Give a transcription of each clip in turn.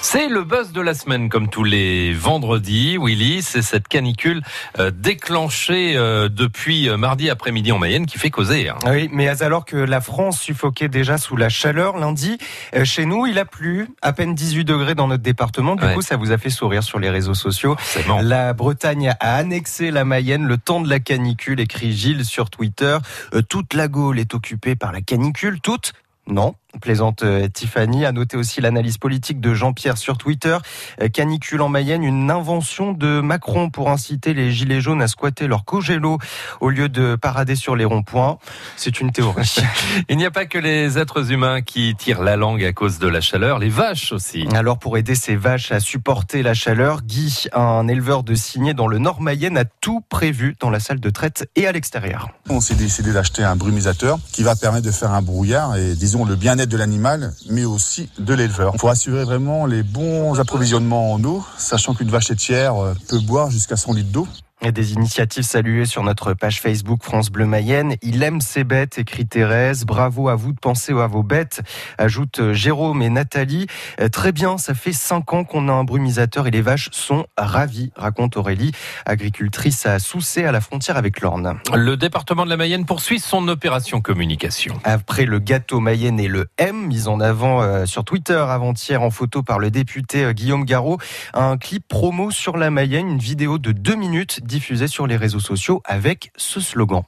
C'est le buzz de la semaine, comme tous les vendredis, Willy. C'est cette canicule euh, déclenchée euh, depuis euh, mardi après-midi en Mayenne qui fait causer. Hein. Oui, mais alors que la France suffoquait déjà sous la chaleur lundi, chez nous, il a plu à peine 18 degrés dans notre département. Du coup, ça vous a fait sourire sur les réseaux sociaux. La Bretagne a annexé la Mayenne le temps de la canicule, écrit Gilles sur Twitter. toute la Gaule est occupée par la canicule, toute non, plaisante euh, Tiffany. A noté aussi l'analyse politique de Jean-Pierre sur Twitter. Euh, canicule en Mayenne, une invention de Macron pour inciter les gilets jaunes à squatter leur congélo au lieu de parader sur les ronds-points. C'est une théorie. Il n'y a pas que les êtres humains qui tirent la langue à cause de la chaleur, les vaches aussi. Alors pour aider ces vaches à supporter la chaleur, Guy, un éleveur de cygnes dans le Nord Mayenne, a tout prévu dans la salle de traite et à l'extérieur. On s'est décidé d'acheter un brumisateur qui va permettre de faire un brouillard et disons le de l'animal, mais aussi de l'éleveur. Pour assurer vraiment les bons approvisionnements en eau, sachant qu'une vache laitière euh, peut boire jusqu'à 100 litres d'eau. Des initiatives saluées sur notre page Facebook France Bleu Mayenne. Il aime ses bêtes, écrit Thérèse. Bravo à vous de penser à vos bêtes, ajoute euh, Jérôme et Nathalie. Euh, très bien, ça fait cinq ans qu'on a un brumisateur et les vaches sont ravies, raconte Aurélie, agricultrice à Soucé à la frontière avec l'Orne. Le département de la Mayenne poursuit son opération communication. Après le gâteau Mayenne et le M, mis en avant euh, sur Twitter avant-hier en photo par le député Guillaume Garot, un clip promo sur la Mayenne, une vidéo de deux minutes diffusé sur les réseaux sociaux avec ce slogan.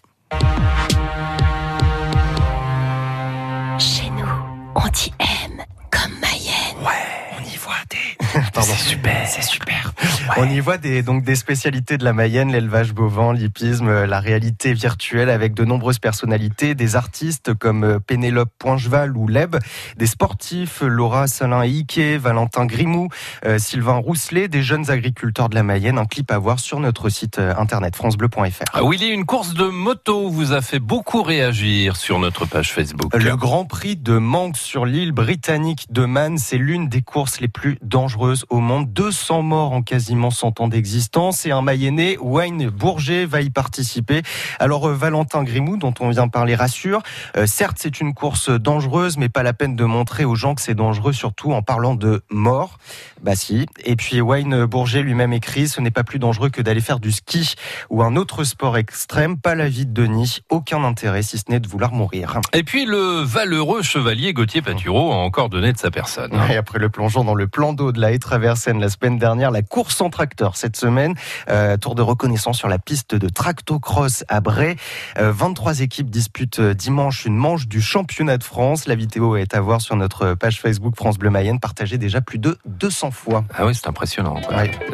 Chez nous, on dit M comme Mayenne. Ouais, on y voit des c'est super. C'est super. On y voit des, donc des spécialités de la Mayenne, l'élevage bovin, l'hippisme, la réalité virtuelle avec de nombreuses personnalités, des artistes comme euh, Pénélope Poincheval ou Leb, des sportifs, Laura Salin Ike, Valentin Grimou, euh, Sylvain Rousselet, des jeunes agriculteurs de la Mayenne. Un clip à voir sur notre site euh, internet francebleu.fr. Ah, Willy, une course de moto vous a fait beaucoup réagir sur notre page Facebook. Le Grand Prix de Manque sur l'île britannique de Man, c'est l'une des courses les plus dangereuses au monde. 200 morts en quasiment 100 ans d'existence et un Mayennais, Wayne Bourget, va y participer. Alors euh, Valentin Grimou, dont on vient parler, rassure. Euh, certes, c'est une course dangereuse, mais pas la peine de montrer aux gens que c'est dangereux, surtout en parlant de mort. Bah si. Et puis Wayne Bourget lui-même écrit, ce n'est pas plus dangereux que d'aller faire du ski ou un autre sport extrême. Pas la vie de Denis, aucun intérêt si ce n'est de vouloir mourir. Et puis le valeureux chevalier Gauthier Patureau a encore donné de sa personne. Et après le plongeon dans le plan d'eau de la Traversen la semaine dernière, la course en tracteur cette semaine, euh, tour de reconnaissance sur la piste de Tractocross à Bray. 23 euh, équipes disputent euh, dimanche une manche du championnat de France. La vidéo est à voir sur notre page Facebook France Bleu Mayenne, partagée déjà plus de 200 fois. Ah oui, c'est impressionnant.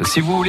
Si vous voulez